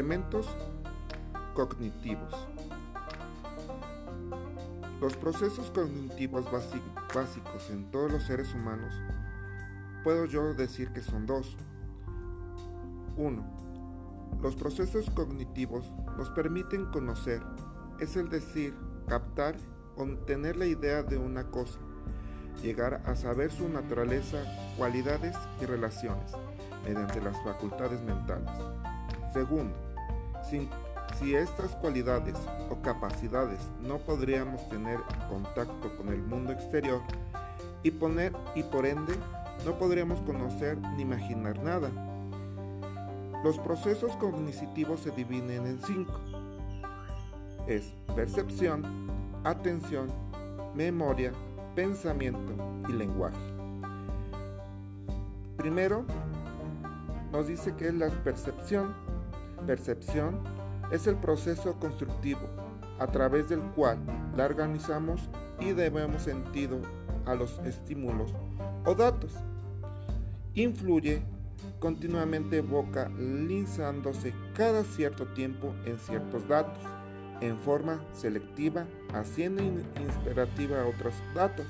Elementos cognitivos. Los procesos cognitivos básicos en todos los seres humanos puedo yo decir que son dos. Uno, Los procesos cognitivos nos permiten conocer, es el decir, captar o tener la idea de una cosa, llegar a saber su naturaleza, cualidades y relaciones mediante las facultades mentales. Segundo, si estas cualidades o capacidades no podríamos tener contacto con el mundo exterior y, poner, y por ende no podríamos conocer ni imaginar nada. Los procesos cognitivos se dividen en cinco. Es percepción, atención, memoria, pensamiento y lenguaje. Primero, nos dice que es la percepción. Percepción es el proceso constructivo a través del cual la organizamos y debemos sentido a los estímulos o datos. Influye continuamente vocalizándose cada cierto tiempo en ciertos datos, en forma selectiva, haciendo inspirativa a otros datos.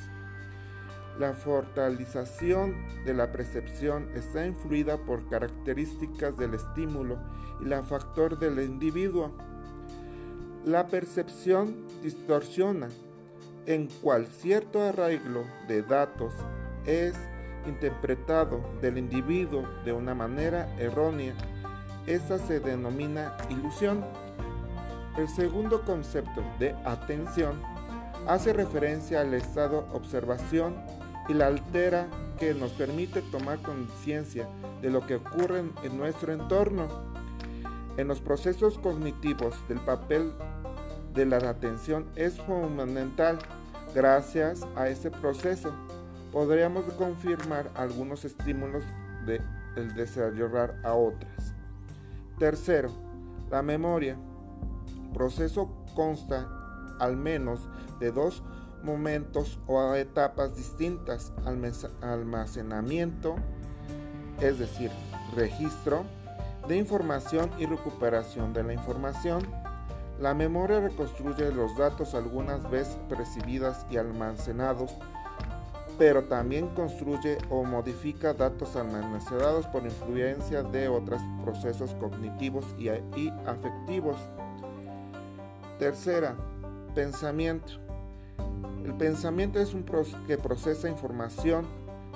La fortalización de la percepción está influida por características del estímulo y la factor del individuo. La percepción distorsiona en cual cierto arraigo de datos es interpretado del individuo de una manera errónea. Esta se denomina ilusión. El segundo concepto de atención hace referencia al estado observación y la altera que nos permite tomar conciencia de lo que ocurre en nuestro entorno. En los procesos cognitivos del papel de la atención es fundamental. Gracias a este proceso podríamos confirmar algunos estímulos de el desarrollar a otras. Tercero, la memoria. Proceso consta al menos de dos momentos o etapas distintas, almacenamiento, es decir, registro de información y recuperación de la información. La memoria reconstruye los datos algunas veces percibidas y almacenados, pero también construye o modifica datos almacenados por influencia de otros procesos cognitivos y afectivos. Tercera, pensamiento. El pensamiento es un que procesa información,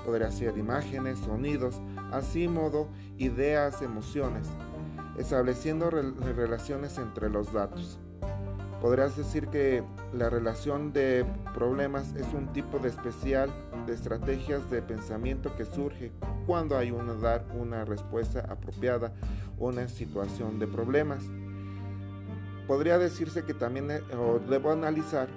podría ser imágenes, sonidos, así modo ideas, emociones, estableciendo relaciones entre los datos. Podrías decir que la relación de problemas es un tipo de especial de estrategias de pensamiento que surge cuando hay una dar una respuesta apropiada a una situación de problemas. Podría decirse que también eh, debo analizar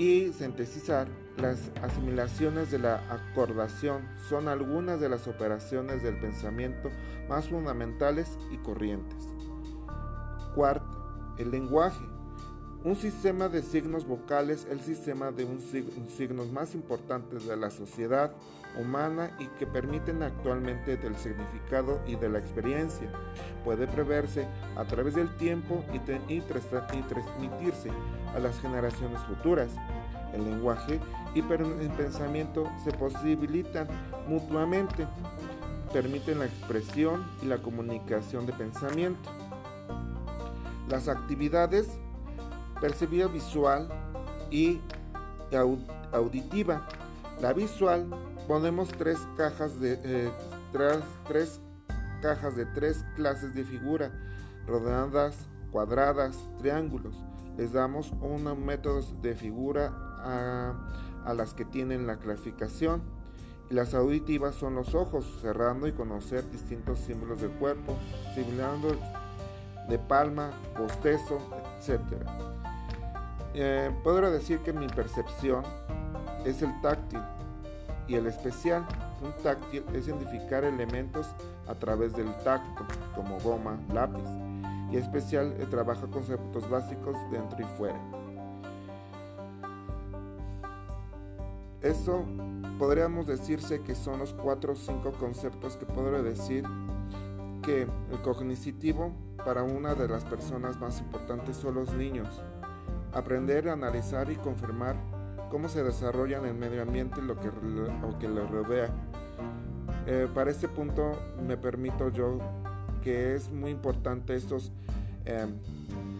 y sintetizar las asimilaciones de la acordación son algunas de las operaciones del pensamiento más fundamentales y corrientes. Cuarto, el lenguaje. Un sistema de signos vocales es el sistema de un signos más importantes de la sociedad humana y que permiten actualmente del significado y de la experiencia. Puede preverse a través del tiempo y, y transmitirse a las generaciones futuras. El lenguaje y el pensamiento se posibilitan mutuamente, permiten la expresión y la comunicación de pensamiento. Las actividades percibida visual y auditiva. La visual ponemos tres cajas de eh, tres, cajas de tres clases de figura, redondas, cuadradas, triángulos. Les damos unos métodos de figura a, las que tienen la clasificación. Las auditivas son los ojos, cerrando y conocer distintos símbolos del cuerpo, simulando de palma, bostezo, etc. Eh, podré decir que mi percepción es el táctil y el especial. Un táctil es identificar elementos a través del tacto, como goma, lápiz, y especial eh, trabaja conceptos básicos dentro y fuera. Eso podríamos decirse que son los cuatro o cinco conceptos que podré decir que el cognitivo para una de las personas más importantes son los niños. Aprender, analizar y confirmar cómo se desarrolla en el medio ambiente lo que, lo que lo rodea. Eh, para este punto me permito yo que es muy importante estos em,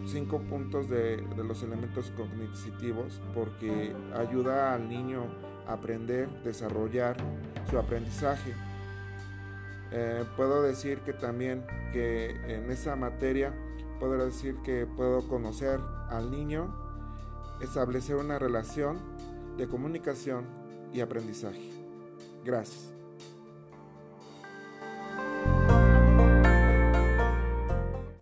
cinco puntos de, de, los elementos cognitivos porque ayuda al niño a aprender, desarrollar su aprendizaje. Eh, puedo decir que también que en esa materia puedo decir que puedo conocer al niño, establecer una relación de comunicación y aprendizaje. Gracias.